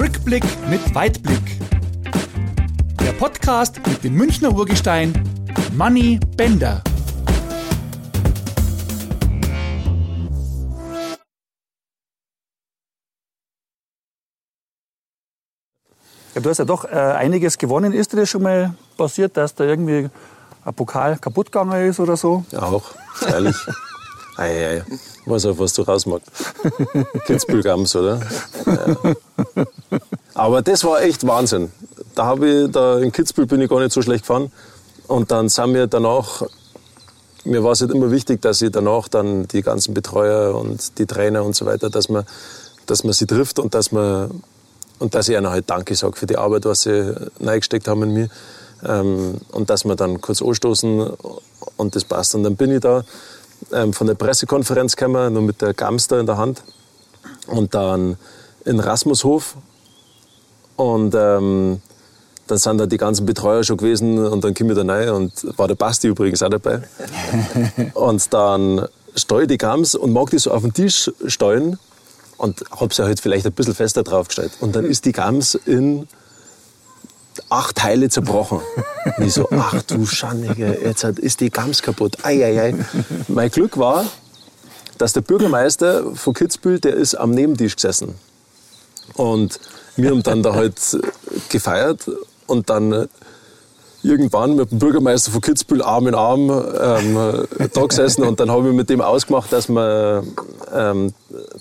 Rückblick mit Weitblick. Der Podcast mit dem Münchner Urgestein Manny Bender. Ja, du hast ja doch äh, einiges gewonnen. Ist dir das schon mal passiert, dass da irgendwie ein Pokal kaputt gegangen ist oder so? Ja, auch, ehrlich. ei, ei. Weiß auch, was du rausmachst. Kitzbühel-Gams, oder? Ja. Aber das war echt Wahnsinn. Da habe ich, da in Kitzbühel bin ich gar nicht so schlecht gefahren. Und dann sind wir danach, mir war es halt immer wichtig, dass ich danach dann die ganzen Betreuer und die Trainer und so weiter, dass man, dass man sie trifft und dass man und dass ich ihnen halt Danke sage für die Arbeit, was sie reingesteckt haben in mir. Ähm, und dass wir dann kurz anstoßen und das passt. Und dann bin ich da ähm, von der Pressekonferenz gekommen, nur mit der Gamster in der Hand. Und dann in Rasmushof. Und ähm, dann sind da die ganzen Betreuer schon gewesen und dann komme ich da rein und war der Basti übrigens auch dabei. und dann stehe ich die Gams und mag die so auf den Tisch steuern und habe sie halt vielleicht ein bisschen fester draufgestellt. Und dann ist die Gams in acht Teile zerbrochen. Und ich so, ach du Schannige, jetzt ist die Gams kaputt. Ei, ei, ei. Mein Glück war, dass der Bürgermeister von Kitzbühel, der ist am Nebentisch gesessen. Und wir haben dann da halt gefeiert und dann irgendwann mit dem Bürgermeister von Kitzbühel Arm in Arm ähm, da gesessen und dann habe ich mit dem ausgemacht, dass man, ähm,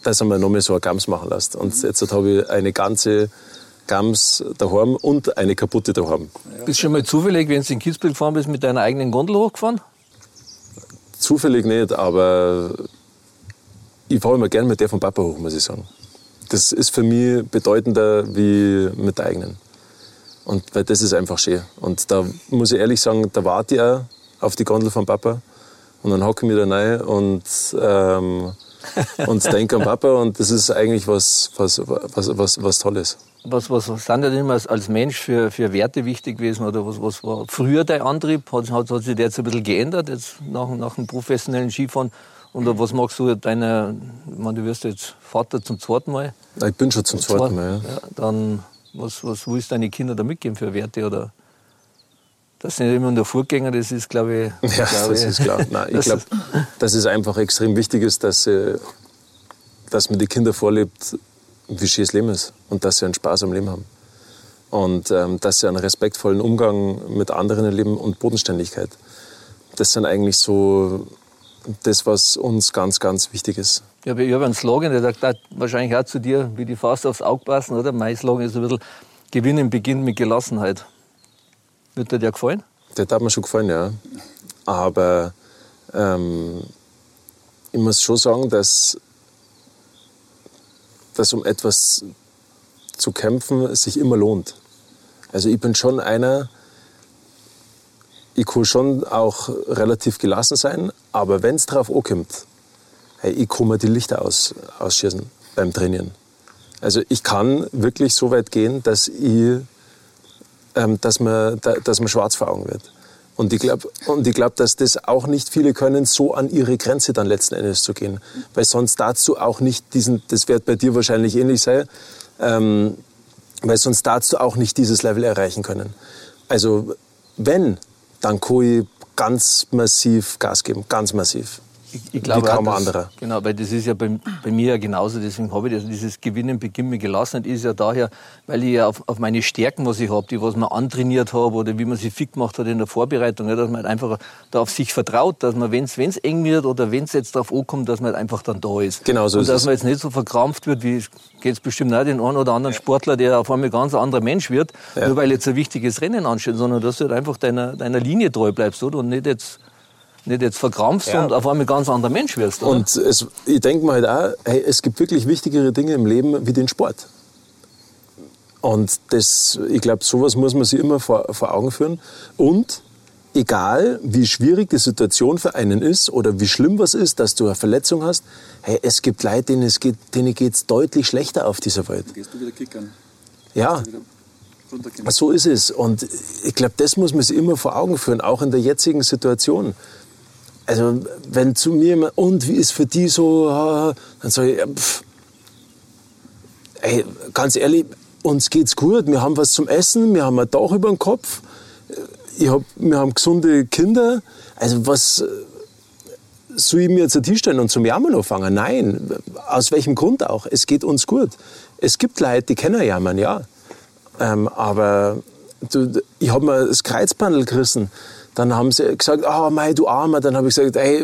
dass er mir noch mal so eine Gams machen lässt. Und jetzt habe ich eine ganze Gams daheim und eine kaputte daheim. Bist du schon mal zufällig, wenn du in Kitzbühel gefahren bist, mit deiner eigenen Gondel hochgefahren? Zufällig nicht, aber ich fahre immer gern mit der von Papa hoch, muss ich sagen. Das ist für mich bedeutender wie mit der eigenen. Und weil das ist einfach schön. Und da muss ich ehrlich sagen, da warte ich auch auf die Gondel von Papa. Und dann hocke ich mich da rein und, ähm, und denke an Papa. Und das ist eigentlich was, was, was, was, was Tolles. Was, was, sind denn immer als Mensch für, für Werte wichtig gewesen? Oder was, was war früher dein Antrieb? Hat, hat, hat sich der jetzt ein bisschen geändert, jetzt nach, nach dem professionellen Skifahren? Oder was magst du deiner, ich meine, du wirst jetzt Vater zum zweiten Mal? Ich bin schon zum zweiten Mal, ja. ja dann was, was willst deine Kinder da mitgeben für Werte? Oder das sind immer nur Vorgänger, das ist, glaube ich. Ja, glaube das ist klar. Nein, ich glaube, dass es einfach extrem wichtig ist, dass, sie, dass man die Kinder vorlebt, wie schön das Leben ist und dass sie einen Spaß am Leben haben. Und ähm, dass sie einen respektvollen Umgang mit anderen erleben und Bodenständigkeit. Das sind eigentlich so das, was uns ganz, ganz wichtig ist. Ja, ich habe einen Slogan, der sagt wahrscheinlich auch zu dir, wie die Faust aufs Auge passen, oder? Mein Slogan ist ein bisschen, Gewinnen beginnt mit Gelassenheit. Wird dir der gefallen? Der hat mir schon gefallen, ja. Aber ähm, ich muss schon sagen, dass, dass um etwas zu kämpfen sich immer lohnt. Also ich bin schon einer, ich kann schon auch relativ gelassen sein, aber wenn es darauf ankommt, hey, ich kann mir die Lichter aus, ausschießen beim Trainieren. Also ich kann wirklich so weit gehen, dass, ich, ähm, dass, man, da, dass man schwarz vor Augen wird. Und ich glaube, glaub, dass das auch nicht viele können, so an ihre Grenze dann letzten Endes zu gehen. Weil sonst du auch nicht diesen, das wird bei dir wahrscheinlich ähnlich sein, ähm, weil sonst du auch nicht dieses Level erreichen können. Also wenn, dann ich ganz massiv Gas geben, ganz massiv. Ich, ich glaube, Wie kaum auch, anderer. Genau, weil das ist ja bei, bei, mir ja genauso, deswegen habe ich das. Dieses Gewinnen beginnt mir gelassen ist ja daher, weil ich ja auf, auf meine Stärken, was ich habe, die was man antrainiert habe oder wie man sie fit gemacht hat in der Vorbereitung, ja, dass man halt einfach da auf sich vertraut, dass man, wenn es eng wird oder wenn es jetzt darauf ankommt, dass man halt einfach dann da ist. Genau so Und dass man jetzt nicht so verkrampft wird, wie geht es bestimmt auch den einen oder anderen Sportler, der auf einmal ganz ein anderer Mensch wird, ja. nur weil jetzt ein wichtiges Rennen ansteht, sondern dass du halt einfach deiner, deiner Linie treu bleibst oder? und nicht jetzt nicht jetzt verkrampfst ja. und auf einmal ganz anderer Mensch wirst. Oder? Und es, ich denke mir halt auch, hey, es gibt wirklich wichtigere Dinge im Leben wie den Sport. Und das, ich glaube, sowas muss man sich immer vor, vor Augen führen. Und egal wie schwierig die Situation für einen ist oder wie schlimm was ist, dass du eine Verletzung hast, hey, es gibt Leute, denen es geht, denen geht's deutlich schlechter auf dieser Welt. Gehst du wieder kickern? Ja. So ist es. Und ich glaube, das muss man sich immer vor Augen führen, auch in der jetzigen Situation also wenn zu mir immer, und wie ist für die so, dann sage ich, pff, ey, ganz ehrlich, uns geht's gut, wir haben was zum Essen, wir haben ein Dach über dem Kopf, ich hab, wir haben gesunde Kinder. Also was soll ich mir jetzt ein Tisch stellen und zum Jammern anfangen? Nein. Aus welchem Grund auch? Es geht uns gut. Es gibt Leute, die kennen jammern, ja. Ähm, aber du, ich habe mir das Kreuzbandel gerissen. Dann haben sie gesagt, oh mei, du Armer. Dann habe ich gesagt, ey,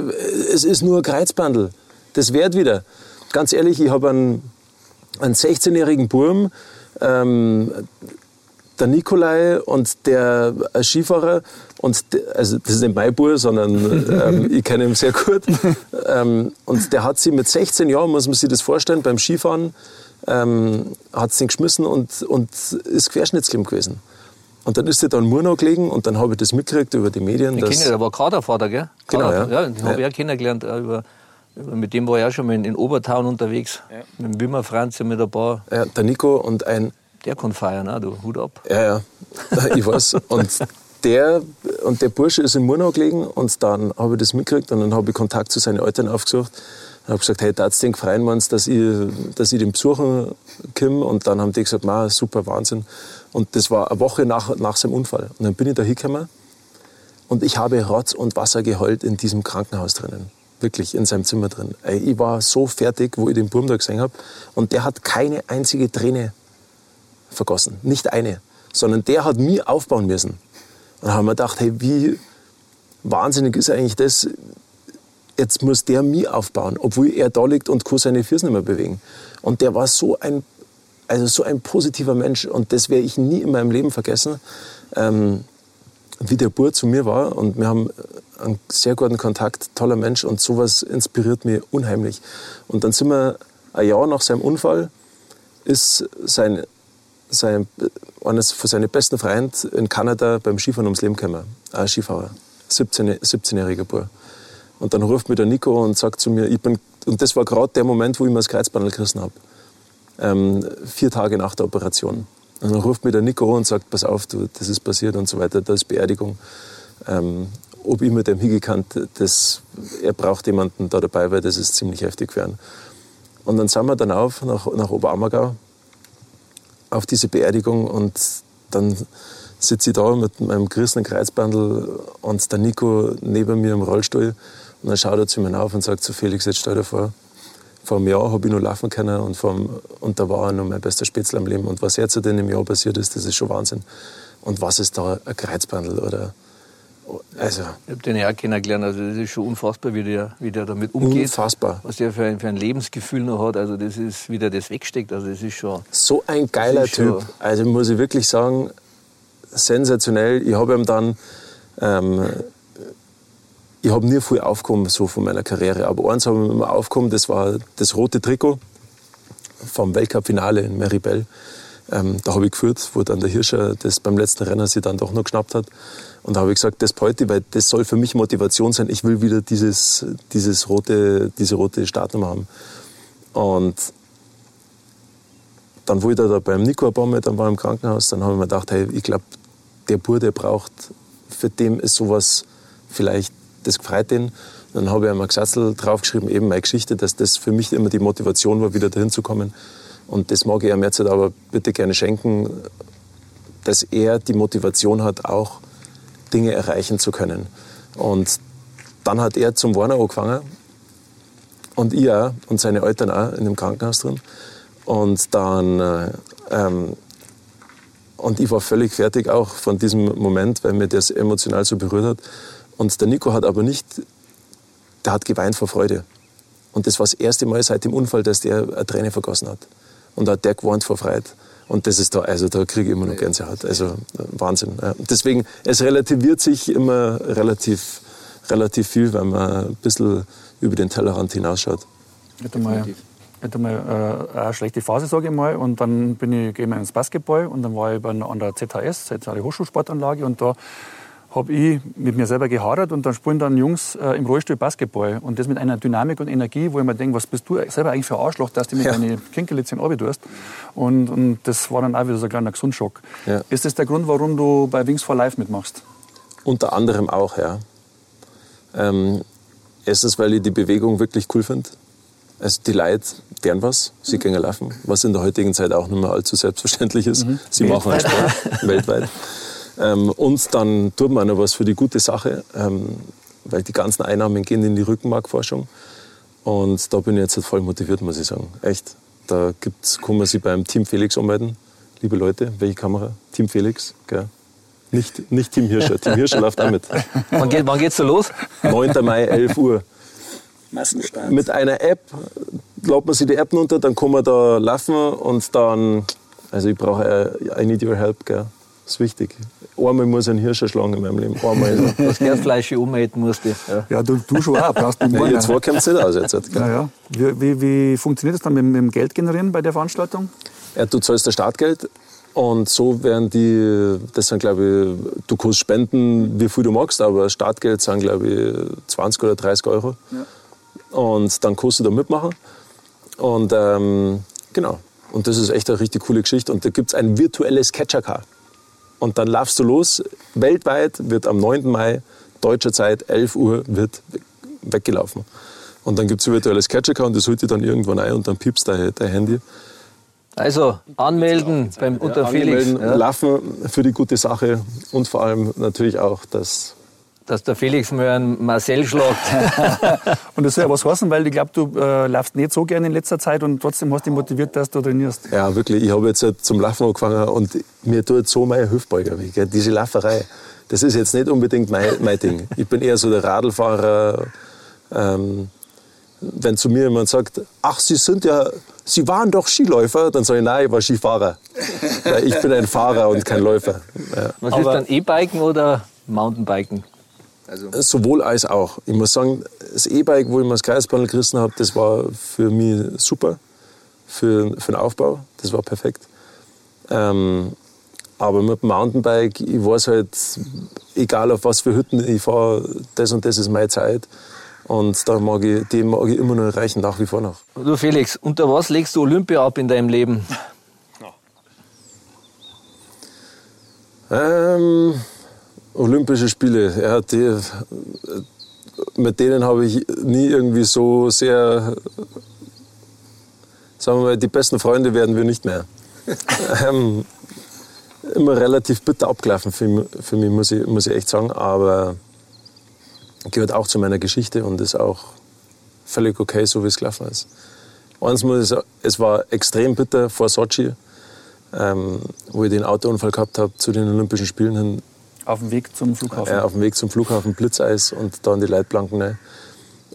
es ist nur ein Kreuzbandel. Das wird wieder. Ganz ehrlich, ich habe einen, einen 16-jährigen Burm, ähm, der Nikolai und der Skifahrer, und der, also das ist nicht mein Bub, sondern ähm, ich kenne ihn sehr gut. Ähm, und der hat sie mit 16 Jahren, muss man sich das vorstellen, beim Skifahren, ähm, hat sie geschmissen und, und ist querschnittsgelähmt gewesen. Und dann ist er da in Murnau gelegen und dann habe ich das mitgekriegt über die Medien. Ich kenne, der war Kadervater, gell? Genau, ja. ja den habe ich auch kennengelernt. Äh, über, über, mit dem war ich auch schon mal in, in Obertaun unterwegs. Ja. Mit dem Wimmer Franz mit ein paar. Ja, der Nico und ein... Der kann feiern, auch, du, Hut ab. Ja, ja, ich weiß. Und der, und der Bursche ist in Murnau gelegen und dann habe ich das mitgekriegt und dann habe ich Kontakt zu seinen Eltern aufgesucht und habe gesagt, hey, du den freuen, meinst, dass ich, dass ich den besuchen komme? Und dann haben die gesagt, Ma, super, Wahnsinn. Und das war eine Woche nach, nach seinem Unfall. Und dann bin ich da hingekommen und ich habe Rotz und Wasser geheult in diesem Krankenhaus drinnen. Wirklich, in seinem Zimmer drin. Ich war so fertig, wo ich den Burm da gesehen habe. Und der hat keine einzige Träne vergossen. Nicht eine. Sondern der hat mich aufbauen müssen. Und dann haben wir gedacht, hey, wie wahnsinnig ist eigentlich das? Jetzt muss der mich aufbauen, obwohl er da liegt und kann seine Füße nicht mehr bewegen. Und der war so ein, also so ein positiver Mensch und das werde ich nie in meinem Leben vergessen, ähm, wie der Bur zu mir war. Und wir haben einen sehr guten Kontakt, toller Mensch und sowas inspiriert mich unheimlich. Und dann sind wir ein Jahr nach seinem Unfall, ist sein sein, eines von seinen besten Freunden in Kanada beim Skifahren ums Leben gekommen. Ein Skifahrer, 17, 17-jähriger Bub. Und dann ruft mir der Nico und sagt zu mir, ich bin, und das war gerade der Moment, wo ich mir das Kreuzbandel gerissen habe. Ähm, vier Tage nach der Operation. Und dann ruft mir der Nico und sagt, pass auf, du, das ist passiert und so weiter, da ist Beerdigung. Ähm, ob ich mit dem hingekannt, das, er braucht jemanden da dabei, weil das ist ziemlich heftig für. Und dann sind wir dann auf nach, nach Oberammergau auf diese Beerdigung und dann sitze ich da mit meinem gerissenen Kreuzbandel und der Nico neben mir im Rollstuhl und dann schaut er zu mir auf und sagt zu Felix, jetzt stell dir vor, vor einem Jahr habe ich noch laufen können und, vom, und da war er noch mein bester Spätzle am Leben. Und was jetzt in dem Jahr passiert ist, das ist schon Wahnsinn. Und was ist da ein Kreuzbandel oder also. Ich habe den ja auch kennengelernt. Also das ist schon unfassbar, wie der, wie der damit umgeht. Unfassbar. Was der für ein, für ein Lebensgefühl noch hat. Also das ist, wie der das wegsteckt. Also das ist schon. So ein geiler Typ. Also muss ich wirklich sagen, sensationell. Ich habe ihm dann, ähm, ich habe nie viel aufgekommen so von meiner Karriere. Aber eins habe ich immer aufgekommen, das war das rote Trikot vom Weltcup-Finale in Meribel. Ähm, da habe ich geführt, wo dann der Hirscher das beim letzten Rennen sich dann doch noch geschnappt hat. Und da habe ich gesagt, das heute, weil das soll für mich Motivation sein. Ich will wieder dieses, dieses rote, diese rote Startnummer haben. Und dann wo ich da beim Nico ein dann war im Krankenhaus, dann habe ich mir gedacht, hey, ich glaube, der Bur, der braucht, für den ist sowas vielleicht, das gefreut den. Dann habe ich einmal Gesatzel draufgeschrieben, eben meine Geschichte, dass das für mich immer die Motivation war, wieder dahin zu kommen. Und das mag ich ihm jetzt aber bitte gerne schenken, dass er die Motivation hat, auch Dinge erreichen zu können. Und dann hat er zum Warner angefangen und ich auch und seine Eltern auch in dem Krankenhaus drin. Und dann äh, ähm, und ich war völlig fertig auch von diesem Moment, weil mir das emotional so berührt hat. Und der Nico hat aber nicht, der hat geweint vor Freude. Und das war das erste Mal seit dem Unfall, dass der eine Träne vergossen hat. Und da hat der geweint vor Freude. Und das ist da, also da kriege ich immer noch Gänsehaut. Also Wahnsinn. Deswegen, es relativiert sich immer relativ, relativ viel, wenn man ein bisschen über den Tellerrand hinausschaut. Mal, hätte mal äh, eine schlechte Phase, sage ich mal. Und dann bin ich, gehe ich ins Basketball und dann war ich an der ZHS, Zentrale Hochschulsportanlage. Und da habe ich mit mir selber gehadert und dann spielen dann Jungs äh, im Rollstuhl Basketball. Und das mit einer Dynamik und Energie, wo ich mir denke, was bist du selber eigentlich für ein Arschloch, dass du mit ja. deinen Kinkerlitzchen tust. Und, und das war dann auch wieder so ein kleiner Gesundschock. Ja. Ist das der Grund, warum du bei Wings for Life mitmachst? Unter anderem auch, ja. Ähm, erstens, weil ich die Bewegung wirklich cool finde. Also die Leute deren was, sie gehen laufen, was in der heutigen Zeit auch nicht mehr allzu selbstverständlich ist. Mhm. Sie weltweit. machen Sport, weltweit. Ähm, und dann tut man noch was für die gute Sache, ähm, weil die ganzen Einnahmen gehen in die Rückenmarkforschung. Und da bin ich jetzt halt voll motiviert, muss ich sagen. Echt. Da gibt's, kann man sich beim Team Felix anmelden. Liebe Leute, welche Kamera? Team Felix, gell? Nicht, nicht Team Hirscher. Team Hirscher läuft auch mit. Wann, geht, wann geht's so los? 9. Mai, 11 Uhr. Massenstart. Mit einer App lädt man sich die App runter, dann kann man da laufen und dann, also ich brauche, I need your help, gell. Das ist wichtig. Einmal muss ich einen Hirsch erschlagen in meinem Leben. Einmal. Das Gärfleisch umhätten musste. Ja. ja, du, du schon auch. Brauchst du ja, jetzt kommt es nicht aus. Jetzt, gell. Ja, ja. Wie, wie, wie funktioniert das dann mit, mit dem Geld generieren bei der Veranstaltung? Ja, du zahlst das Startgeld und so werden die, das sind glaube ich, du kannst spenden, wie viel du magst, aber Startgeld sind glaube ich 20 oder 30 Euro. Ja. Und dann kannst du da mitmachen. Und ähm, genau. Und das ist echt eine richtig coole Geschichte. Und da gibt es ein virtuelles Catcher-Car. Und dann laufst du los. Weltweit wird am 9. Mai deutscher Zeit 11 Uhr wird weggelaufen. Und dann gibt es ein virtuelles Catcher-Car und das holt dir dann irgendwann ein und dann piepst dein, dein Handy. Also anmelden beim unter ja, Felix. Ja. Laufen für die gute Sache und vor allem natürlich auch das dass der Felix mal einen Marcel schlägt. und das soll ja was heißen, weil ich glaube, du äh, laufst nicht so gerne in letzter Zeit und trotzdem hast du dich motiviert, dass du trainierst. Ja, wirklich. Ich habe jetzt halt zum Laufen angefangen und mir tut so meine Hüftbeuger weh. Diese Lauferei, das ist jetzt nicht unbedingt mein, mein Ding. Ich bin eher so der Radlfahrer. Ähm, wenn zu mir jemand sagt, ach, Sie sind ja Sie waren doch Skiläufer, dann sage ich, nein, ich war Skifahrer. ich bin ein Fahrer und kein Läufer. Ja. Was Aber ist dann E-Biken oder Mountainbiken? Also Sowohl als auch. Ich muss sagen, das E-Bike, wo ich mir das Kreispanel gerissen habe, das war für mich super, für, für den Aufbau. Das war perfekt. Ähm, aber mit dem Mountainbike, ich weiß halt, egal auf was für Hütten ich fahre, das und das ist meine Zeit. Und da mag ich, die mag ich immer noch erreichen, nach wie vor noch. Du Felix, unter was legst du Olympia ab in deinem Leben? Ähm, Olympische Spiele, ja, die, mit denen habe ich nie irgendwie so sehr, sagen wir mal, die besten Freunde werden wir nicht mehr. ähm, immer relativ bitter abgelaufen für, für mich, muss ich, muss ich echt sagen. Aber gehört auch zu meiner Geschichte und ist auch völlig okay, so wie es gelaufen ist. Eins muss ich sagen, es war extrem bitter vor Sochi, ähm, wo ich den Autounfall gehabt habe zu den Olympischen Spielen hin. Auf dem Weg zum Flughafen? Ja, auf dem Weg zum Flughafen, Blitzeis und da in die Leitplanken rein.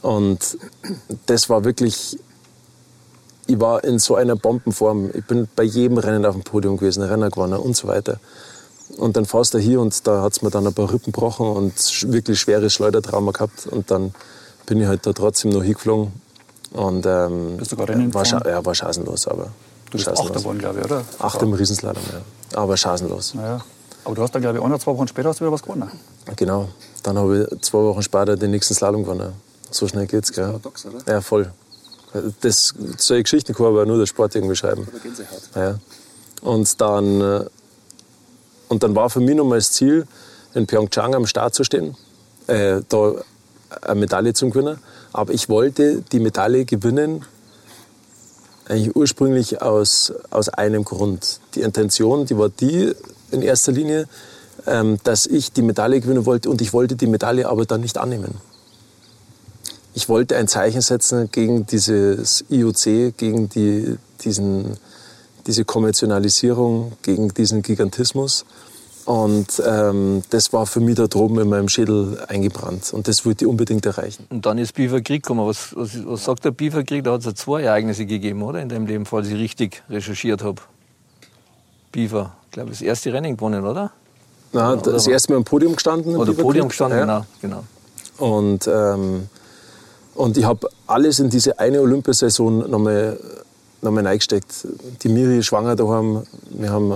Und das war wirklich, ich war in so einer Bombenform. Ich bin bei jedem Rennen auf dem Podium gewesen, Renner gewonnen und so weiter. Und dann fährst du hier und da hat es mir dann ein paar Rippen gebrochen und wirklich schweres Schleudertrauma gehabt. Und dann bin ich halt da trotzdem noch hingeflogen. Und ähm, Bist du gerade Rennen war, ja, war chancenlos, aber. Du bist Achter geworden, glaube ich, oder? Achter im Riesenslalom, ja. Aber chancenlos. Ja. Aber du hast dann, glaube ich, auch noch zwei Wochen später hast du wieder was gewonnen. Genau. Dann habe ich zwei Wochen später den nächsten Slalom gewonnen. So schnell geht's, gell? Paradox, oder? Ja, voll. Das, solche Geschichten kann aber nur der Sport irgendwie schreiben. Ja. Und dann äh, und dann war für mich nochmal das Ziel, in Pyeongchang am Start zu stehen, äh, da eine Medaille zu gewinnen. Aber ich wollte die Medaille gewinnen, eigentlich ursprünglich aus, aus einem Grund. Die Intention, die war die in erster Linie, ähm, dass ich die Medaille gewinnen wollte und ich wollte die Medaille aber dann nicht annehmen. Ich wollte ein Zeichen setzen gegen dieses IOC, gegen die, diesen diese Kommerzialisierung, gegen diesen Gigantismus. Und ähm, das war für mich da droben in meinem Schädel eingebrannt. Und das wollte ich unbedingt erreichen. Und dann ist Biferkrieg gekommen. Was, was, was sagt der Biferkrieg? Da hat es ja zwei Ereignisse gegeben, oder? In deinem Leben, falls ich richtig recherchiert habe. Bifer, ich glaube, das erste Rennen gewonnen, oder? Na, oder das erste Mal am Podium gestanden. Oder Podium gestanden, ja. genau. genau. Und, ähm, und ich habe alles in diese eine Olympiasaison nochmal nochmal reingesteckt. Die Miri schwanger daheim. Wir haben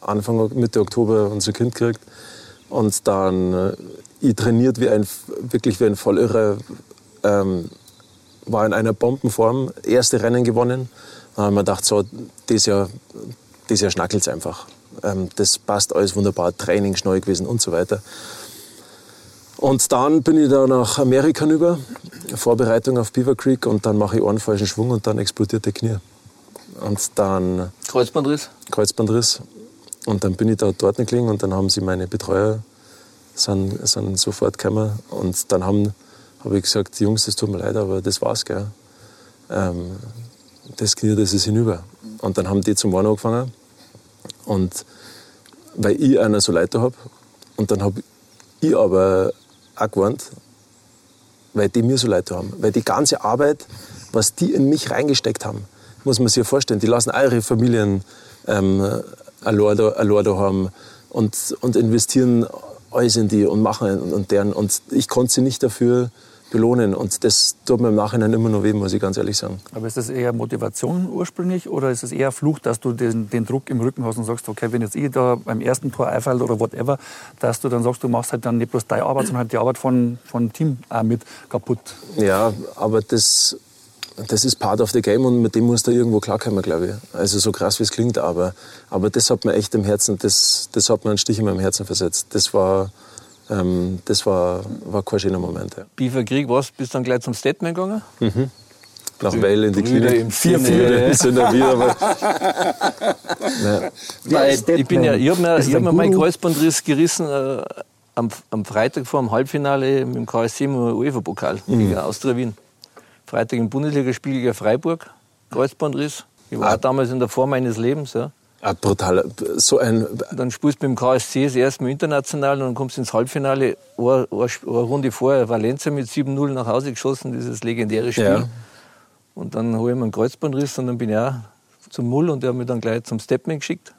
Anfang Mitte Oktober unser Kind gekriegt. Und dann äh, ich trainiert wie ein, wirklich wie ein Vollirrer. Ähm, war in einer Bombenform, erste Rennen gewonnen. Da haben wir gedacht, so, das Jahr, das Jahr schnackelt es einfach. Ähm, das passt alles wunderbar, Training schnell gewesen und so weiter. Und dann bin ich da nach Amerika rüber, Vorbereitung auf Beaver Creek und dann mache ich einen falschen Schwung und dann explodiert der Knie. Und dann... Kreuzbandriss? Kreuzbandriss. Und dann bin ich da dort gelegen und dann haben sie meine Betreuer sind, sind sofort gekommen und dann habe ich gesagt, Jungs, das tut mir leid, aber das war's, gell. Ähm, das Knie, das ist hinüber. Und dann haben die zum Warnen angefangen und weil ich einer so Leute habe und dann habe ich aber auch gewarnt, weil die mir so leid haben. Weil die ganze Arbeit, was die in mich reingesteckt haben, muss man sich ja vorstellen. Die lassen ihre Familien ähm, allein da haben und, und investieren alles in die und machen und, und deren. Und ich konnte sie nicht dafür belohnen. Und das tut mir im Nachhinein immer noch weh, muss ich ganz ehrlich sagen. Aber ist das eher Motivation ursprünglich oder ist es eher Fluch, dass du den, den, Druck im Rücken hast und sagst, okay, wenn jetzt ich da beim ersten Tor einfällt oder whatever, dass du dann sagst, du machst halt dann nicht bloß deine Arbeit, sondern halt die Arbeit von, von Team auch mit kaputt? Ja, aber das, das ist part of the game und mit dem muss da irgendwo klarkommen, glaube ich. Also so krass wie es klingt, aber, aber das hat mir echt im Herzen, das, das hat mir einen Stich in meinem Herzen versetzt. Das war ähm, das war, war kein schöner Moment. Ja. Biefer Krieg, was? Bist du dann gleich zum Statement gegangen? Mhm. Nach Weil in die Klinik. Im vier, vier sind da wieder. Aber, Nein, ich bin ja, ich habe mir, hab mir meinen Kreuzbandriss gerissen äh, am, am, Freitag vor dem Halbfinale mit dem KSC im UEFA-Pokal mhm. gegen Austria Wien. Freitag im Bundesligaspiel gegen Freiburg, Kreuzbandriss. Ich war ah. damals in der Form meines Lebens. Ja. Ah, brutal. So ein dann spielst du mit dem KSC das erste Mal international und dann kommst du ins Halbfinale. Eine, eine, eine Runde vorher Valencia mit 7-0 nach Hause geschossen, dieses legendäre Spiel. Ja. Und dann habe ich mir einen Kreuzbandriss und dann bin ich auch zum Mull und der hat mich dann gleich zum Stepman geschickt.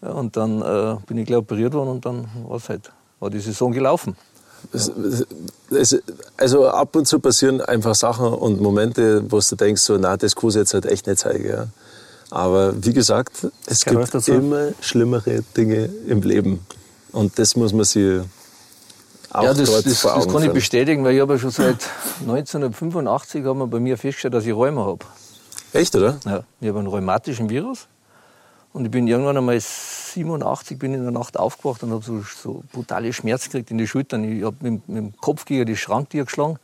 Ja, und dann äh, bin ich gleich operiert worden und dann war's halt, war die Saison gelaufen. Es, es, also ab und zu passieren einfach Sachen und Momente, wo du denkst, so, na, das kann ich jetzt halt echt nicht zeigen. Ja. Aber wie gesagt, es gibt immer schlimmere Dinge im Leben. Und das muss man sich auch ja, das, dort das, vor Augen das kann ich bestätigen, weil ich habe ja schon seit 1985 haben wir bei mir festgestellt, dass ich Rheuma habe. Echt, oder? Ja, ich habe einen rheumatischen Virus. Und ich bin irgendwann einmal 87 bin in der Nacht aufgewacht und habe so, so brutale Schmerzen gekriegt in die Schultern. Ich habe mit, mit, dem Kopf gegen die Schranktür geschlagen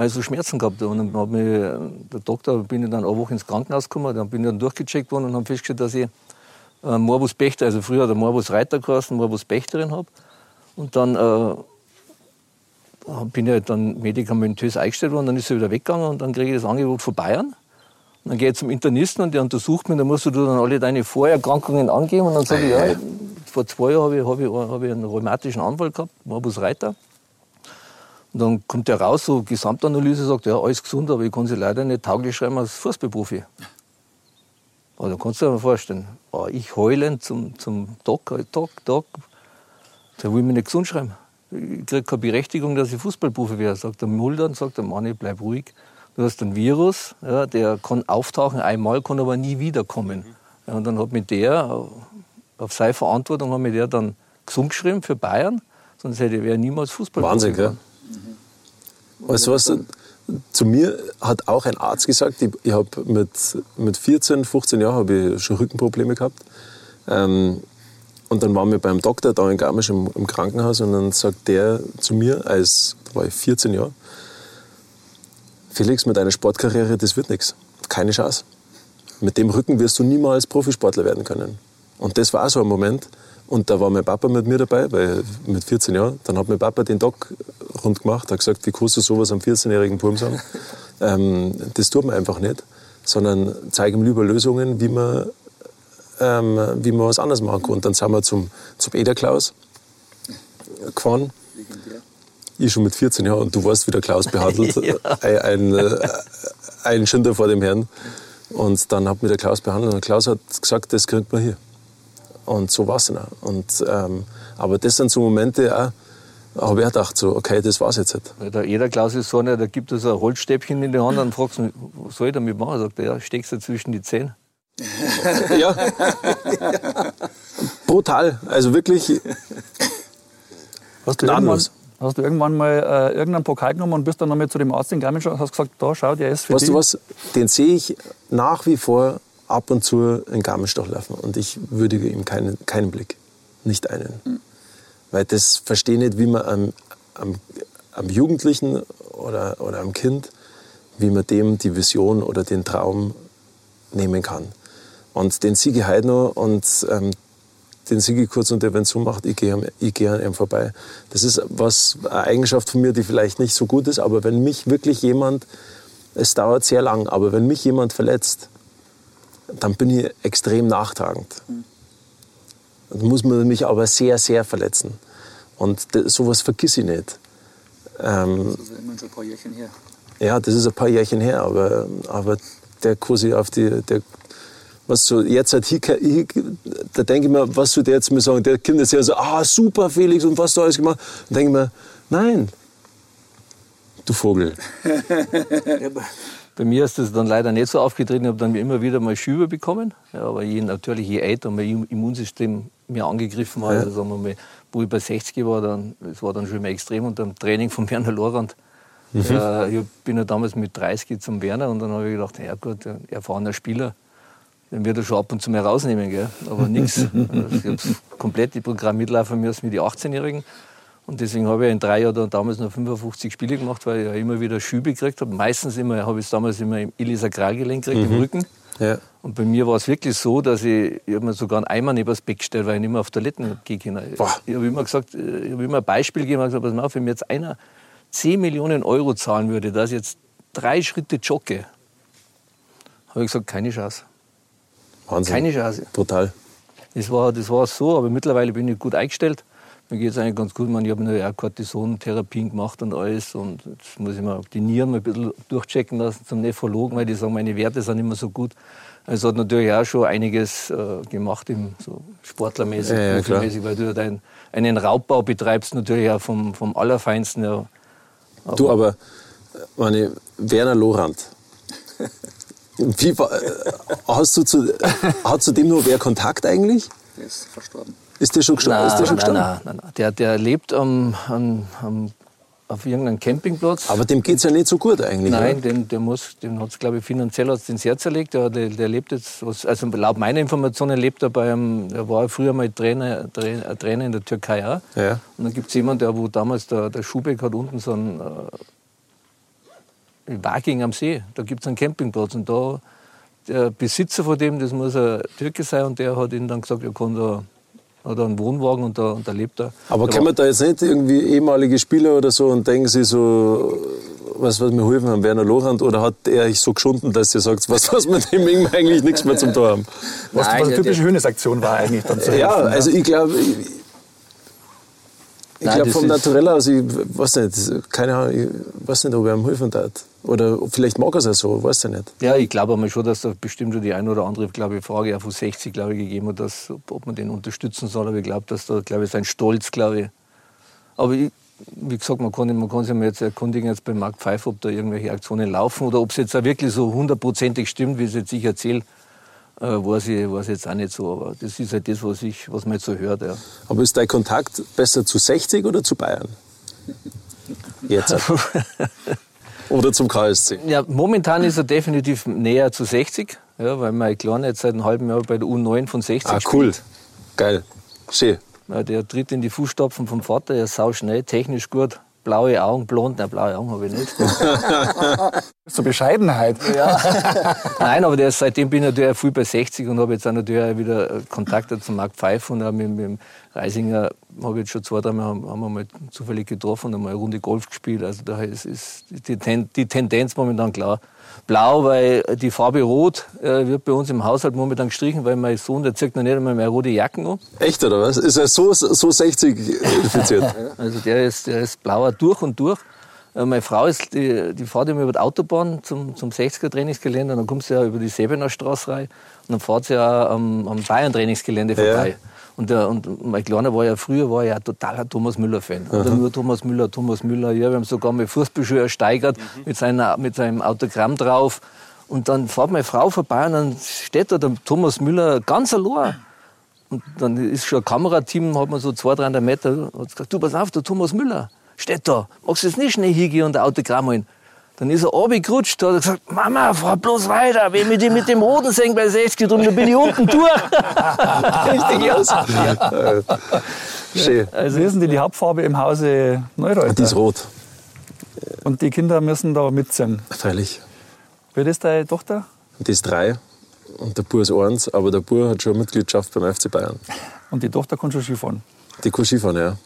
weil ich so Schmerzen gehabt habe. Und dann hat mich der Doktor, bin ich dann eine Woche ins Krankenhaus gekommen, dann bin ich dann durchgecheckt worden und haben festgestellt, dass ich äh, Morbus Bechter, also früher hat er Morbus Reiter geheißen, Morbus Bechterin habe. Und dann äh, bin ich halt dann medikamentös eingestellt worden, dann ist er wieder weggegangen und dann kriege ich das Angebot von Bayern. Dann gehe ich zum Internisten und der untersucht mich, dann musst du dann alle deine Vorerkrankungen angeben und dann sage ich, ja, vor zwei Jahren habe ich, hab ich, hab ich einen rheumatischen Anfall gehabt, Morbus Reiter. Und dann kommt der raus, so Gesamtanalyse, sagt, ja, alles gesund, aber ich kann sie leider nicht tauglich schreiben als Fußballprofi. Also kannst du dir mal vorstellen, oh, ich heulend zum, zum Doc, Doc, Doc, der will mich nicht gesund schreiben. Ich kriege keine Berechtigung, dass ich Fußballprofi wäre. Sagt der Mulder und sagt der Mann, bleib ruhig. Du hast ein Virus, ja, der kann auftauchen einmal, kann aber nie wiederkommen. Ja, und dann hat mir der, auf seine Verantwortung, hat mir der dann gesund geschrieben für Bayern, sonst hätte er niemals Fußball Wahnsinn, gell? Weißt du was? Zu mir hat auch ein Arzt gesagt, ich, ich habe mit, mit 14, 15 Jahren habe ich schon Rückenprobleme gehabt. Ähm, und dann waren wir beim Doktor da in Garmisch im, im, Krankenhaus und dann sagt der zu mir, als da war ich 14 Jahre, Felix, mit deiner Sportkarriere, das wird nichts. Keine Chance. Mit dem Rücken wirst du niemals Profisportler werden können. Und das war so ein Moment, und da war mein Papa mit mir dabei, weil mit 14 Jahren. Dann hat mein Papa den Doc rund gemacht, hat gesagt, wie kannst du sowas am 14-jährigen Burm sagen? ähm, das tut man einfach nicht, sondern zeige ihm lieber Lösungen, wie man, ähm, wie man was anderes machen kann. Und dann sind wir zum, zum Ederklaus gefahren. Ich schon mit 14 Jahren und du warst wie der Klaus behandelt. ja. Ein, ein, äh, ein Schinder vor dem Herrn. Und dann hat mich der Klaus behandelt und Klaus hat gesagt, das kriegt man hier. Und so war es dann Und, ähm, aber das sind so Momente, auch, habe ich auch gedacht, so, okay, das war's jetzt. Halt. Weil der jeder Klaus ist so der gibt so ein Holzstäbchen in die Hand und fragst was soll ich damit machen? Sagt er, ja, steckst du zwischen die Zähne. ja. Brutal. Also wirklich. Hast du, irgendwann, hast du irgendwann mal äh, irgendeinen Pokal genommen und bist dann nochmal zu dem Arzt in Garmisch und hast gesagt, da schau, der ist für Weißt dich. du was, den sehe ich nach wie vor ab und zu in Garmisch durchlaufen und ich würdige ihm keinen, keinen Blick, nicht einen. Mhm. Weil das verstehe nicht, wie man am, am, am Jugendlichen oder, oder am Kind, wie man dem die Vision oder den Traum nehmen kann. Und den Siege noch und ähm, den Sigi kurz und der, wenn so macht, ich gehe, ich gehe an ihm vorbei. Das ist was, eine Eigenschaft von mir, die vielleicht nicht so gut ist, aber wenn mich wirklich jemand, es dauert sehr lang, aber wenn mich jemand verletzt, dann bin ich extrem nachtragend. Dann muss man mich aber sehr, sehr verletzen. Und sowas vergiss ich nicht. Ähm, das ist immer schon ein paar Jährchen her. Ja, das ist ein paar Jährchen her, aber, aber der quasi auf die, der was so jetzt halt hier, hier da denke ich mir, was du jetzt mir sagen, der Kinder sehr so, ah super Felix und was du alles gemacht, dann denke ich mir, nein, du Vogel. Bei mir ist das dann leider nicht so aufgetreten. Ich habe dann immer wieder mal Schübe bekommen. Ja, aber je, natürlich, je älter mein Immunsystem mir angegriffen war, ja. also sagen wir mal, wo ich bei 60 war, dann, das war dann schon immer extrem unter dem Training von Werner Lorand. Mhm. Äh, ich bin ja damals mit 30 zum Werner und dann habe ich gedacht, ja gut, erfahrener Spieler, den wird er schon ab und zu mal rausnehmen, gell? aber nichts. Ich habe komplett die Programm mitlaufen müssen wie die 18-Jährigen. Und deswegen habe ich in drei Jahren damals noch 55 Spiele gemacht, weil ich ja immer wieder Schübe gekriegt habe. Meistens immer, habe ich es damals immer im Ilisakralgelenk gekriegt, mhm. im Rücken. Ja. Und bei mir war es wirklich so, dass ich, ich habe mir sogar einen Eimer neben das Bett gestellt, weil ich nicht mehr auf Toiletten gehe. Ich habe immer gesagt, ich habe immer ein Beispiel gegeben, ich gesagt, pass mal auf, wenn mir jetzt einer 10 Millionen Euro zahlen würde, dass ich jetzt drei Schritte jogge, habe ich gesagt, keine Chance. Wahnsinn. Keine Chance. Brutal. Das war, das war so, aber mittlerweile bin ich gut eingestellt. Mir geht es eigentlich ganz gut. Ich, habe ja Cortison-Therapien gemacht und alles. Und jetzt muss ich mal die Nieren mal ein bisschen durchchecken lassen zum Nephrologen, weil die sagen, meine Werte sind immer so gut. Also hat natürlich auch schon einiges äh, gemacht, im, so sportlermäßig, ja, ja, weil du dein, einen Raubbau betreibst, natürlich auch vom, vom Allerfeinsten. Ja. Aber du, aber meine, Werner Lorand, wie, hast du zu, hat zu dem nur wer Kontakt eigentlich? Der ist verstorben. Ist der schon gestorben? Nein, ist der schon gestorben? Nein, nein, nein. Der, der lebt am, am, am auf irgendeinem Campingplatz. Aber dem geht es ja nicht so gut eigentlich. Nein, den, der muss, dem hat es, glaube ich, finanziell hat's den Herz zerlegt. Der, der, der, lebt jetzt, also laut meiner Informationen lebt er bei einem, er war früher mal Trainer, Trainer, Trainer in der Türkei auch. Ja. Und dann gibt es jemanden, der, wo damals der, der Schubeck hat unten so ein, äh, Waking am See, da gibt es einen Campingplatz und da, der Besitzer von dem, das muss ein Türke sein und der hat ihm dann gesagt, er kann da hat einen Wohnwagen und da, und da lebt er. Aber kann man da jetzt nicht irgendwie ehemalige Spieler oder so und denken Sie so, was, was mir helfen haben, Werner Lorand, oder hat er euch so geschunden, dass ihr sagt, was, was mit dem eigentlich nichts mehr zum Tor haben? Was, Nein, was eine typische Höhnesaktion war eigentlich dann zu Ja, helfen, also ich glaube, ich glaube vom Naturell aus, ich weiß nicht, keine Ahnung, ich weiß nicht, ob er ihm helfen darf. Oder vielleicht mag er es auch so, weiß ich nicht. Ja, ich glaube aber schon, dass da bestimmt schon die eine oder andere glaube ich, Frage auch von 60 glaube ich, gegeben hat, dass, ob man den unterstützen soll. Aber ich glaube, dass da glaube ich, sein Stolz, glaube ich. Aber ich, wie gesagt, man kann, man kann sich mal jetzt erkundigen jetzt bei Mark Pfeiffer, ob da irgendwelche Aktionen laufen oder ob es jetzt auch wirklich so hundertprozentig stimmt, wie es jetzt ich erzähle äh, weiß, ich, weiß ich jetzt auch nicht so. Aber das ist halt das, was, ich, was man jetzt so hört. Ja. Aber ist dein Kontakt besser zu 60 oder zu Bayern? Jetzt. oder zum KSC? Ja, momentan ist er definitiv näher zu 60, ja, weil mein Kleiner jetzt seit einem halben Jahr bei der U9 von 60 Ah, cool. Spielt. Geil. Schön. Ja, der tritt in die Fußstapfen vom Vater, er ist sau schnell, technisch gut blaue Augen, blond, nein, blaue Augen habe ich nicht. so Bescheidenheit. Ja. Nein, aber der, seitdem bin ich natürlich früh bei 60 und habe jetzt auch natürlich wieder Kontakt zu Marc Pfeiffer und auch mit, mit dem Reisinger habe ich jetzt schon zwei, dreimal haben, haben wir mal zufällig getroffen und einmal eine Runde Golf gespielt. Also da ist, ist die, die Tendenz momentan klar blau, weil die Farbe rot äh, wird bei uns im Haushalt momentan gestrichen, weil mein Sohn, der zieht noch nicht einmal mehr rote Jacken an. Echt, oder was? Ist er so, so 60 infiziert? also der ist, der ist blauer durch und durch. Äh, meine Frau ist, die, die fährt immer über die Autobahn zum, zum 60er-Trainingsgelände, dann kommt sie ja über die Sebener Straße rein und dann fährt sie ja am, am Bayern-Trainingsgelände vorbei. Ja. Und, der, und mein Kleiner war ja früher war ja totaler Thomas Müller-Fan. Oder nur Thomas Müller, Thomas Müller. Ja, wir haben sogar mal Fußballschuhe ersteigert mhm. mit, seiner, mit seinem Autogramm drauf. Und dann fährt meine Frau vorbei und dann steht da der Thomas Müller ganz allein. Und dann ist schon ein Kamerateam, hat man so 200, 300 Meter, hat gesagt, du pass auf, der Thomas Müller steht da. Magst du jetzt nicht schnell hingehen und ein Autogramm holen? Dann ist er runtergerutscht, hat er gesagt, Mama, fahr bloß weiter, wenn wir mit dem roten bei 60 drum, dann bin ich unten durch. Richtig aus. Schön. Also, Wie ist denn die, die Hauptfarbe im Hause Neureuter? Die ist rot. Und die Kinder müssen da mitziehen? Freilich. Wie ist deine Tochter? Die ist drei und der Bub ist eins, aber der Bub hat schon Mitgliedschaft beim FC Bayern. Und die Tochter kann schon Skifahren? Die kann Skifahren, ja.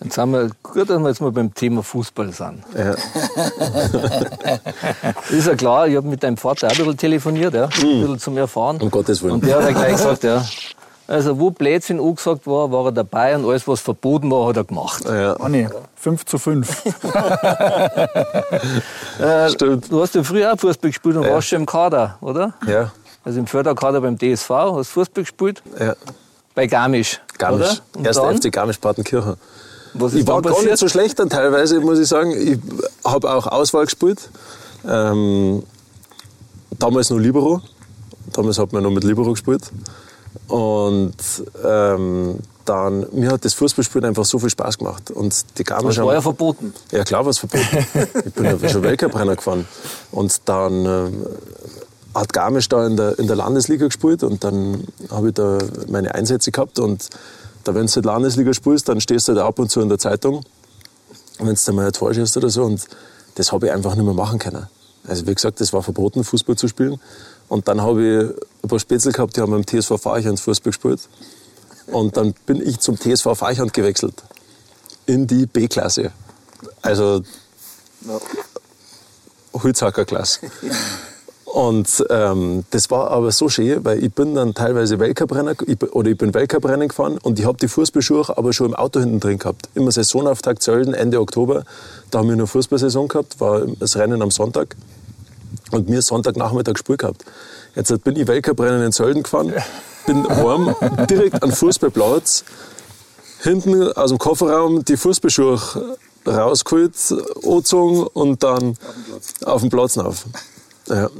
Dann sind wir gut, dass wir jetzt mal beim Thema Fußball sind. Ja. ist ja klar, ich habe mit deinem Vater auch ein bisschen telefoniert, ja, ein bisschen zum Erfahren. Um Gottes Willen. Und der hat ja gleich gesagt, ja, also wo Blödsinn angesagt war, war er dabei und alles, was verboten war, hat er gemacht. Ja. Ah, nee, 5 zu 5. äh, Stimmt. Du hast ja früher auch Fußball gespielt und ja. warst schon im Kader, oder? Ja. Also im Förderkader beim DSV, hast Fußball gespielt? Ja. Bei Garmisch. Garmisch. Erster dann? FC Garmisch-Partenkirchen. ich war gar nicht so schlecht dann teilweise, muss ich sagen. Ich habe auch Auswahl gespielt. Ähm, damals noch Libero. Damals hat man noch mit Libero gespielt. Und ähm, dann, mir hat das Fußballspielen einfach so viel Spaß gemacht. Und die Garmisch das war ja verboten. Ja, klar war es verboten. ich bin ja schon Weltcup-Renner gefahren. Und dann äh, hat Garmisch da in der, in der Landesliga gespielt und dann habe ich da meine Einsätze gehabt. Und da, wenn du in der Landesliga spielst, dann stehst du da ab und zu in der Zeitung, wenn du mal ein Tor schießt oder so. Und das habe ich einfach nicht mehr machen können. Also wie gesagt, es war verboten, Fußball zu spielen. Und dann habe ich ein paar Spätzle gehabt, die haben beim TSV Feichand Fußball gespielt. Und dann bin ich zum TSV Feichand gewechselt. In die B-Klasse. Also Holzhacker-Klasse. Und ähm, das war aber so schön, weil ich bin dann teilweise Weltcuprennen oder ich bin Weltcuprennen gefahren und ich habe die Fußballschuhe aber schon im Auto hinten drin gehabt. Immer Saisonauftakt Zölden, Ende Oktober. Da haben wir eine Fußballsaison gehabt, war das Rennen am Sonntag und mir Sonntagnachmittag gespielt gehabt. Jetzt bin ich Weltcuprennen in Zölden gefahren, bin heim, direkt an Fußballplatz, hinten aus dem Kofferraum die Fußballschuhe rausgeholt, angezogen und dann auf dem Platz auf. Ja,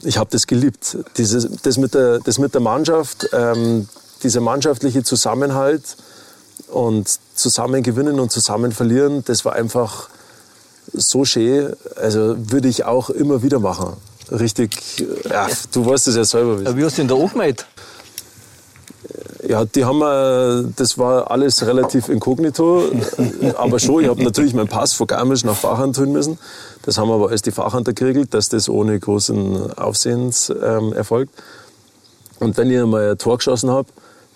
ich habe das geliebt. Dieses, das, mit der, das mit der Mannschaft, ähm, dieser mannschaftliche Zusammenhalt und zusammen gewinnen und zusammen verlieren, das war einfach so schön. Also würde ich auch immer wieder machen. Richtig, ja, du weißt es ja selber. Wie hast du denn da angemeldet? Ja, die haben wir, das war alles relativ inkognito, aber schon, ich habe natürlich meinen Pass von Garmisch nach Fachhand tun müssen. Das haben wir aber als die Fachhand geregelt, dass das ohne großen Aufsehens ähm, erfolgt. Und wenn ich einmal ein Tor geschossen habe,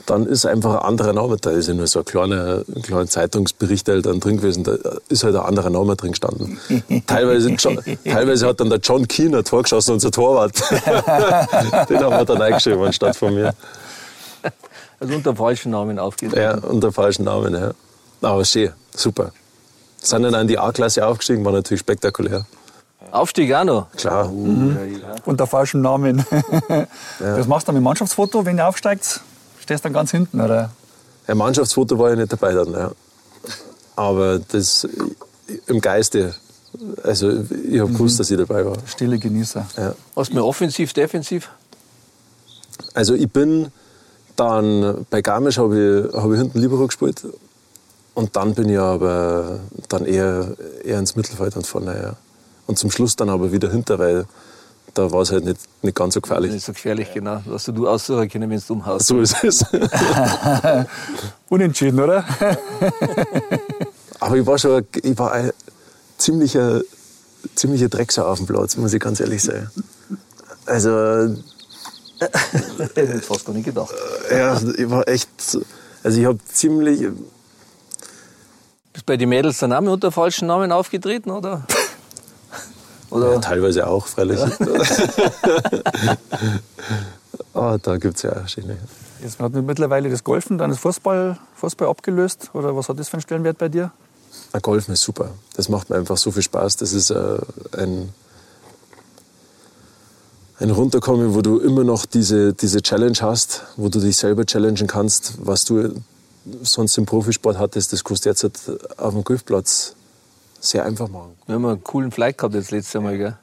dann ist einfach ein anderer Name. Da ist ja nur so ein kleiner, ein kleiner Zeitungsbericht halt dann drin gewesen. Da ist halt ein anderer Name drin gestanden. teilweise, teilweise hat dann der John Keener Tor geschossen, unser Torwart. Den haben wir dann eingeschrieben anstatt von mir. Also unter falschen Namen aufgetreten. Ja, unter falschen Namen, ja. Aber schön, super. Sind dann in die A-Klasse aufgestiegen, war natürlich spektakulär. Aufstieg auch noch? Klar. Mhm. Unter falschem Namen. ja. Was machst du dann mit Mannschaftsfoto, wenn ihr aufsteigt? Stehst du dann ganz hinten, oder? Ein Mannschaftsfoto war ich nicht dabei dann, ja. Aber das im Geiste. Also ich habe gewusst, mhm. dass ich dabei war. Stille Genießer. Ja. Was mir offensiv, defensiv? Also ich bin dann bei Garmisch habe ich, hab ich hinten Libero gespielt. Und dann bin ich aber dann eher, eher ins Mittelfeld und vorne. Ja. Und zum Schluss dann aber wieder hinter, weil da war es halt nicht, nicht ganz so gefährlich. Nicht so gefährlich, genau. Was du aussuchen können, wenn du umhaust. So ist es. Unentschieden, oder? aber ich war schon ich war ein ziemlicher, ziemlicher Drecksau auf dem Platz, muss ich ganz ehrlich sagen. Also hätte ich fast gar nicht gedacht. Ja, ich war echt. Also ich habe ziemlich. Bist bei den Mädels dann auch mit unter falschen Namen aufgetreten, oder? oder? Ja, teilweise auch, freilich. Ja. oh, da gibt es ja schöne. Jetzt hat mittlerweile das Golfen, dann das Fußball, Fußball abgelöst. Oder was hat das für einen Stellenwert bei dir? Golfen ist super. Das macht mir einfach so viel Spaß. Das ist äh, ein ein Runterkommen, wo du immer noch diese, diese Challenge hast, wo du dich selber challengen kannst, was du sonst im Profisport hattest, das kannst du jetzt halt auf dem Golfplatz sehr einfach machen. Wir haben einen coolen Flight gehabt jetzt letztes Mal, gell?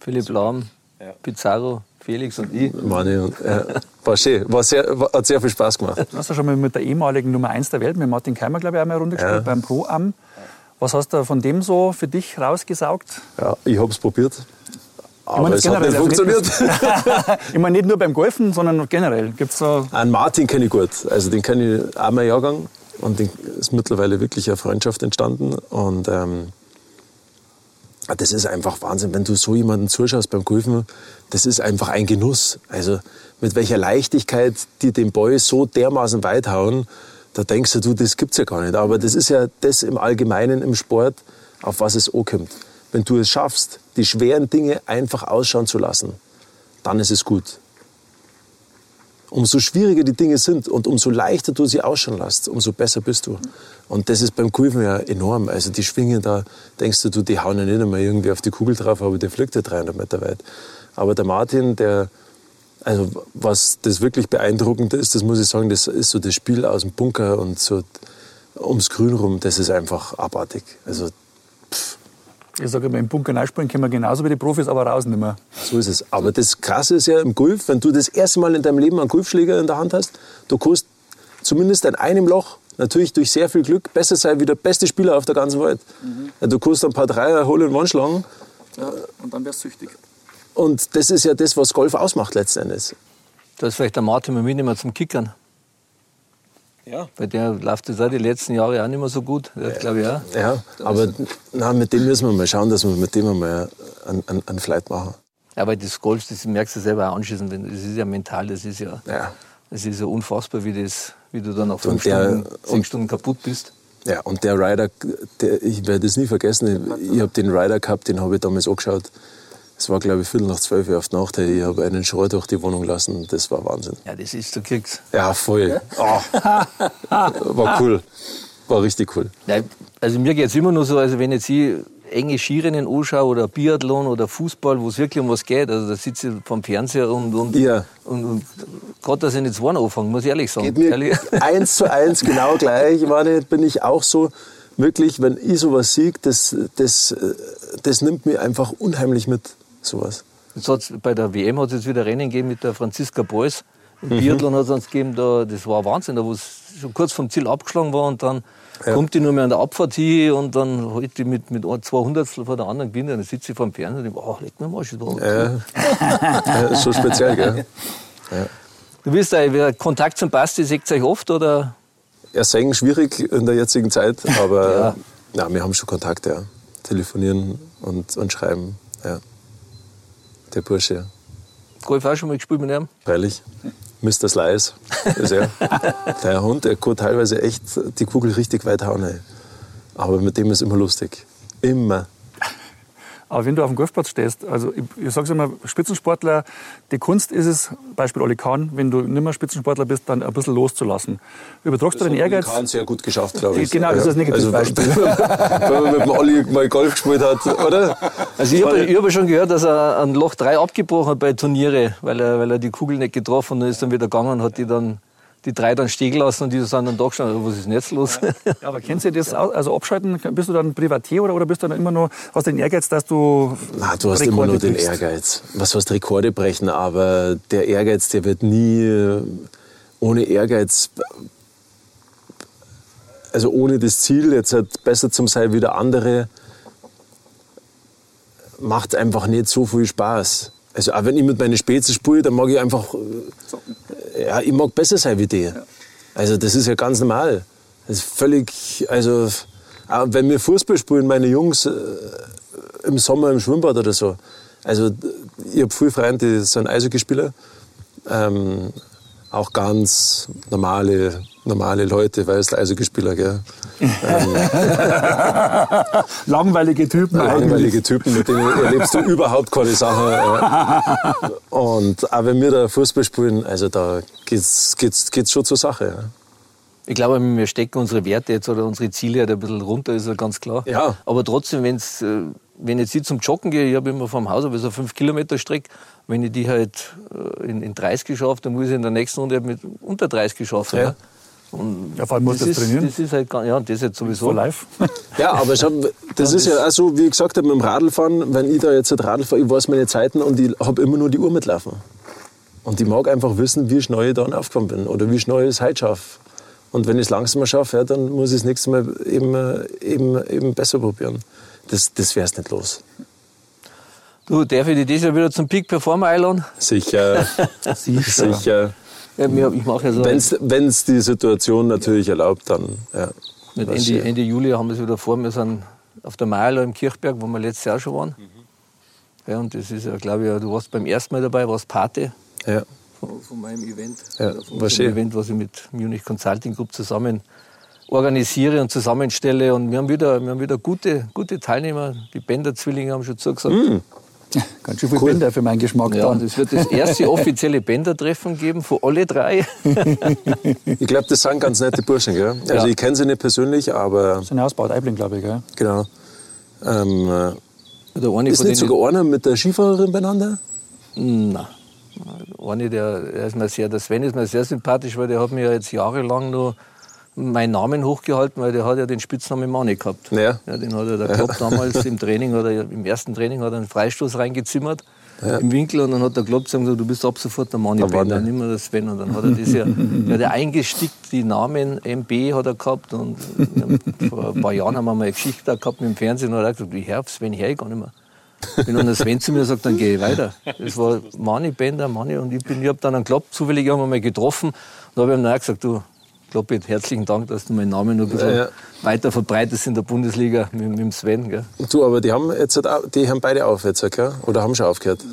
Philipp Lahm, ja. Pizarro, Felix und ich. Meine und, ja, war schön, war sehr, war, hat sehr viel Spaß gemacht. Du hast ja schon mal mit der ehemaligen Nummer 1 der Welt, mit Martin Keimer, glaube ich, einmal eine Runde gespielt, ja. beim Pro-Am. Was hast du von dem so für dich rausgesaugt? Ja, ich habe es probiert. Aber ich meine, es hat nicht funktioniert. ich meine nicht nur beim Golfen, sondern generell. Gibt's so Einen Martin kenne ich gut. Also den kenne ich einmal Jahrgang. und ist mittlerweile wirklich eine Freundschaft entstanden. Und ähm, das ist einfach Wahnsinn, wenn du so jemanden zuschaust beim Golfen. Das ist einfach ein Genuss. Also mit welcher Leichtigkeit die den Boy so dermaßen weit hauen, da denkst du, das gibt's ja gar nicht. Aber das ist ja das im Allgemeinen im Sport, auf was es ankommt. Wenn du es schaffst, die schweren Dinge einfach ausschauen zu lassen, dann ist es gut. Umso schwieriger die Dinge sind und umso leichter du sie ausschauen lässt, umso besser bist du. Und das ist beim Kurven ja enorm. Also die Schwingen da, denkst du, die hauen ja nicht einmal irgendwie auf die Kugel drauf, aber der fliegt ja 300 Meter weit. Aber der Martin, der, also was das wirklich beeindruckend ist, das muss ich sagen, das ist so das Spiel aus dem Bunker und so ums Grün rum, das ist einfach abartig. Also ich sage immer, im Bunker reinspielen können wir genauso wie die Profis, aber raus nicht mehr. So ist es. Aber das Krasse ist ja im Golf, wenn du das erste Mal in deinem Leben einen Golfschläger in der Hand hast, du kannst zumindest in einem Loch natürlich durch sehr viel Glück besser sein wie der beste Spieler auf der ganzen Welt. Mhm. Du kannst ein paar Dreier holen und One schlagen. Ja, und dann wärst du süchtig. Und das ist ja das, was Golf ausmacht letzten Endes. Da ist vielleicht der Martin mal mitnehmen zum Kickern. Ja. Bei der läuft das auch die letzten Jahre auch nicht mehr so gut, ja, glaube ich auch. Ja, aber na, mit dem müssen wir mal schauen, dass wir mit dem mal einen, einen, einen Flight machen. Ja, weil das Golf, das merkst du selber auch anschließend, das ist ja mental, das ist ja, ja. Das ist ja unfassbar, wie, das, wie du dann nach fünf der, Stunden, zehn Stunden kaputt bist. Ja, und der Rider, der, ich werde das nie vergessen, ich, ich habe den Rider gehabt, den habe ich damals angeschaut es war, glaube ich, Viertel nach zwölf Uhr auf die Nacht. Ich habe einen Schrei durch die Wohnung lassen. Das war Wahnsinn. Ja, das ist, du kriegst. Ja, voll. Oh. war cool. War richtig cool. Ja, also mir geht es immer nur so, also wenn jetzt ich enge Skirennen anschaue oder Biathlon oder Fußball, wo es wirklich um was geht, also da sitze ich vom Fernseher und, und, ja. und, und gerade, dass ich nicht zwei anfangen, muss ich ehrlich sagen. Geht mir ehrlich. eins zu eins genau gleich. Ich meine, bin ich auch so, wirklich, wenn ich sowas sehe, das, das, das nimmt mir einfach unheimlich mit sowas. Jetzt bei der WM hat es jetzt wieder Rennen gegeben mit der Franziska Beuys. Im mhm. Biathlon hat es uns gegeben, da, das war Wahnsinn, da wo es schon kurz vom Ziel abgeschlagen war und dann ja. kommt die nur mehr an der Abfahrt hin und dann halt die mit, mit 200 von der anderen gewinnen. Dann sitze ich vor dem Fernseher und denke, ach, leg mir mal schon ja. ja, ist schon speziell, gell? Ja. Du bist da, Kontakt zum Basti, seht ihr euch oft oder? Ja, singen schwierig in der jetzigen Zeit, aber ja. ja wir haben schon Kontakt, ja. Telefonieren und, und schreiben, ja der Bursche. Golf auch schon mal gespielt mit ihm? Freilich. Mr. Slice ist er. der Hund, der kann teilweise echt die Kugel richtig weit hauen. Aber mit dem ist immer lustig. Immer. Aber wenn du auf dem Golfplatz stehst, also ich, ich sage immer, Spitzensportler, die Kunst ist es, Beispiel Oli Kahn, wenn du nicht mehr Spitzensportler bist, dann ein bisschen loszulassen. Übertragst du den Ehrgeiz? Oli Kahn sehr gut geschafft, glaube ich. Genau, das ist das negative also, Beispiel. wenn man mit dem Olli mal Golf gespielt hat, oder? Also ich habe hab schon gehört, dass er ein Loch 3 abgebrochen hat bei Turniere, weil er, weil er die Kugel nicht getroffen hat und ist dann wieder gegangen und hat die dann die drei dann stehen lassen und die sind dann da gestanden, was ist denn jetzt los? Ja, aber kennst du das? Also abschalten, bist du dann Privatier oder, oder bist du dann immer nur, hast den Ehrgeiz, dass du Na, du hast Rekorde immer nur den brichst. Ehrgeiz. Was heißt Rekorde brechen, aber der Ehrgeiz, der wird nie äh, ohne Ehrgeiz also ohne das Ziel, jetzt halt besser zu sein wie der andere, macht einfach nicht so viel Spaß. Also auch wenn ich mit meinen Spätzen spiele, dann mag ich einfach, äh, ja, ich mag besser sein wie die. Ja. Also das ist ja ganz normal. Das ist völlig, also auch wenn wir Fußball spielen, meine Jungs äh, im Sommer im Schwimmbad oder so. Also ich habe viele Freunde, die sind Eishockeyspieler. Ähm, auch ganz normale normale Leute, weißt du, Eishockeyspieler, gell? ähm, langweilige Typen Langweilige eigentlich. Typen, mit denen erlebst du überhaupt keine Sache. Und auch wenn wir da Fußball spielen, also da geht's, geht's, geht's schon zur Sache. Ja. Ich glaube, wir stecken unsere Werte jetzt oder unsere Ziele halt ein bisschen runter, ist ja ganz klar. Ja. Aber trotzdem, wenn's, äh, wenn ich jetzt zum Joggen gehe, ich habe immer vom Haus so 5 Kilometer Strecke, wenn ich die halt äh, in, in 30 geschafft, dann muss ich in der nächsten Runde mit unter 30 geschafft. Ja. Und ja, vor allem musst du trainieren. Das ist halt, ja, das jetzt sowieso. For live. Ja, aber schau, das ist ja auch so, wie ich gesagt habe, mit dem Radlfahren, wenn ich da jetzt ein Radl fahre, ich weiß meine Zeiten und ich habe immer nur die Uhr mitlaufen. Und ich mag einfach wissen, wie schnell ich dann aufgekommen bin oder wie schnell ich es heute schaffe. Und wenn ich es langsamer schaffe, ja, dann muss ich es nächstes Mal eben, eben, eben besser probieren. Das, das wäre es nicht los. Du, darf ich dich dieses Jahr wieder zum Peak Performer einladen? Sicher. Sicher. Sicher. Ja, ich mache ja so. Wenn es die Situation natürlich erlaubt, dann. Ja, Mit Ende, Ende Juli haben wir es wieder vor. Wir sind auf der Meierler im Kirchberg, wo wir letztes Jahr schon waren. Mhm. Ja, und das ist ja, glaube ich, du warst beim ersten Mal dabei, warst Pate. Ja. Von, von meinem Event. Ja, von war schön. Event, was ich mit Munich Consulting Group zusammen organisiere und zusammenstelle. Und wir haben wieder, wir haben wieder gute, gute Teilnehmer. Die Bender-Zwillinge haben schon zugesagt. Mm. Ganz schön viel cool. Bänder für meinen Geschmack. Ja, es wird das erste offizielle Bänder-Treffen geben von alle drei. ich glaube, das sind ganz nette Burschen. Gell? Also ja. ich kenne sie nicht persönlich, aber... Das sind ja aus Bad Aibling, glaube ich. Gell? Genau. Ähm, äh, ist nicht sogar einer mit der Skifahrerin beieinander? Nein. Eine, der, der ist mir sehr, der Sven ist mir sehr sympathisch, weil der hat mir ja jetzt jahrelang noch meinen Namen hochgehalten, weil der hat ja den Spitznamen Mani gehabt. Ja. ja den hat er der Klopp damals im Training oder im ersten Training hat er einen Freistoß reingezimmert ja. im Winkel und dann hat der Klopp gesagt, du bist ab sofort der Mani Bender, nicht mehr der Sven. Und dann hat er das ja, der hat ja eingestickt, die Namen MB hat er gehabt und vor ein paar Jahren haben wir mal eine Geschichte gehabt mit dem Fernsehen und hat er gesagt, ich hör Sven her, ich gar nicht mehr. Wenn dann der Sven zu mir sagt, dann gehe ich weiter. Das war Mani Bender, Mani und ich, bin, ich habe dann einen Klopp zufällig haben wir mal getroffen und da habe ich ihm gesagt, du, Kloppi, herzlichen Dank, dass du meinen Namen noch ein bisschen ja, ja. weiter verbreitest in der Bundesliga mit, mit dem Sven. Gell? Du, aber die haben jetzt halt die haben beide auf jetzt, gell? oder haben schon aufgehört?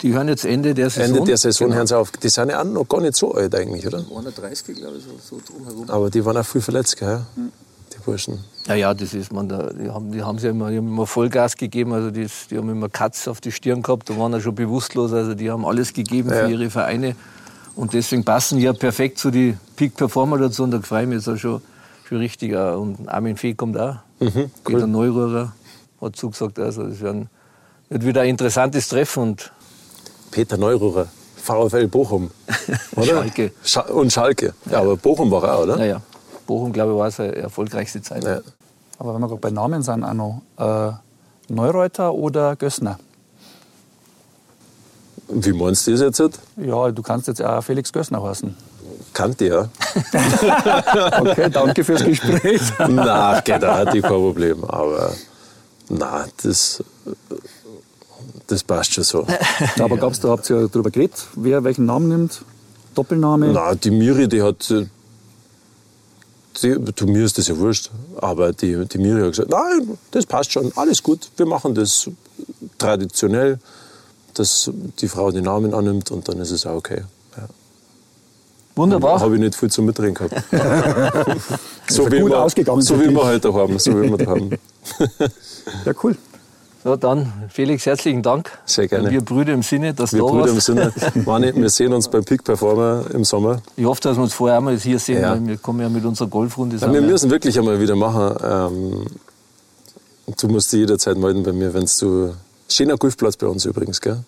Die hören jetzt Ende der Saison. Ende der Saison genau. hören sie auf. Die sind ja auch noch gar nicht so alt eigentlich, oder? 31, glaube ich, so, so drumherum. Aber die waren auch viel verletzt, gell? Mhm. Burschen. Ja, ja, das ist man. Die haben, die haben ja immer, die haben immer Vollgas gegeben. Also die, die haben immer Katz auf die Stirn gehabt. Da waren ja schon bewusstlos. Also die haben alles gegeben ja. für ihre Vereine. Und deswegen passen ja perfekt zu die Peak Performer dazu. Und da freue ich mich jetzt auch schon, schon richtig. Und Armin Fee kommt auch. Mhm, cool. Peter Neururer hat zugesagt. Also das wird, ein, wird wieder ein interessantes Treffen. Und Peter Neururer, VfL Bochum, oder? Schalke. Scha und Schalke. Ja, aber Bochum war auch, oder? Naja, Bochum, glaube ich, war seine erfolgreichste Zeit. Ja. Aber wenn wir gerade bei Namen sind, auch noch äh, Neureuter oder Gössner? Wie meinst du das jetzt? Ja, du kannst jetzt auch Felix Gössner heißen. Kannte ja. okay, danke fürs Gespräch. na, geht auch, kein Problem. Aber na, das, das passt schon so. Aber gab's da, habt ihr darüber geredet, wer welchen Namen nimmt? Doppelname? Na, die Miri, die hat. Die, du, mir ist das ja wurscht, aber die, die Miri hat gesagt, nein, das passt schon, alles gut, wir machen das traditionell dass die Frau den Namen annimmt und dann ist es auch okay. Ja. Wunderbar. Habe ich nicht viel zum Mitreden gehabt. so, wie wir, so wie wir heute haben. So wie wir haben. ja, cool. So, dann Felix, herzlichen Dank. Sehr gerne. Wir Brüder im Sinne, dass wir du Brüder im Sinne. Mani, wir sehen uns beim Peak Performer im Sommer. Ich hoffe, dass wir uns vorher einmal hier sehen. Ja. Wir kommen ja mit unserer Golfrunde. Ja, wir müssen wirklich einmal wieder machen. Ähm, du musst dich jederzeit melden bei mir, wenn du Schöner Golfplatz bei uns übrigens, gell?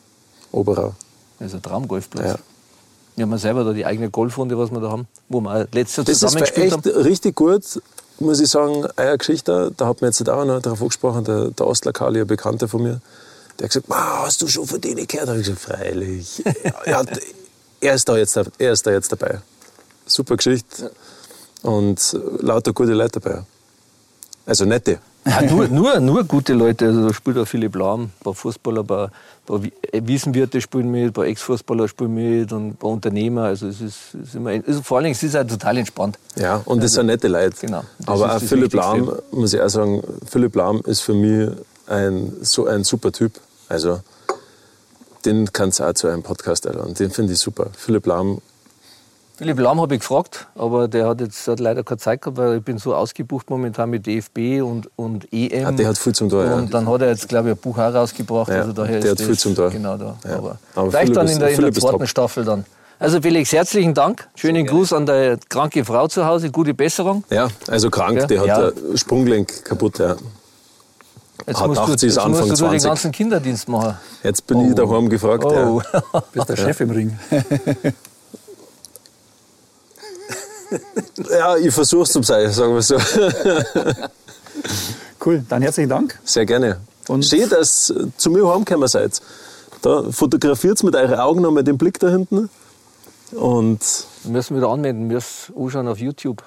Oberau. Das ist ein Traumgolfplatz. Ja. Wir haben selber da die eigene Golfrunde, was wir da haben, wo wir letztes Jahr zusammengespielt haben. Das ist echt richtig gut, muss ich sagen. Eine Geschichte, da hat mir jetzt auch noch darauf angesprochen, der, der Ostler Kali, ein Bekannter von mir, der hat gesagt, hast du schon von denen gehört? Da habe ich gesagt, freilich. ja, er, ist da jetzt, er ist da jetzt dabei. Super Geschichte. Und lauter gute Leute dabei. Also nette. Ja, nur, nur, nur gute Leute. Also da spielt auch Philipp Lahm, ein paar Fußballer, ein paar, paar Wiesenwirte spielen mit, ein paar Ex-Fußballer spielen mit und ein paar Unternehmer. Also es ist, ist immer, also vor allen Dingen es ist es total entspannt. Ja, und das sind nette Leute. Genau. Aber auch Philipp Lahm, muss ich auch sagen, Philipp Lahm ist für mich ein, so ein super Typ. Also den kannst du auch zu einem Podcast einladen. Den finde ich super. Philipp Lahm Philipp Lahm habe ich gefragt, aber der hat jetzt hat leider keine Zeit gehabt, weil ich bin so ausgebucht momentan mit DFB und, und EM. Ah, der hat viel zum Tor, Und ja. dann hat er jetzt, glaube ich, ein Buch herausgebracht. Ja, also daher der hat viel zum Tor. Genau da. Ja. Aber, aber vielleicht dann in der, in der zweiten Staffel dann. Also Felix, herzlichen Dank. Schönen so Gruß an die kranke Frau zu Hause. Gute Besserung. Ja, also krank. Ja? Der hat ja. Sprunggelenk kaputt. Ja. Jetzt musst, du, jetzt musst du den ganzen Kinderdienst machen. Jetzt bin oh. ich daheim gefragt. Oh. Ja. Bist der Chef im Ring. ja, ich versuche es zum sein, sagen wir so. cool, dann herzlichen Dank. Sehr gerne. Und Schön, dass ihr zu mir heimgekommen seid. Da fotografiert mit euren Augen nochmal den Blick da hinten. Und wir müssen wieder anmelden, wir müssen anschauen auf YouTube.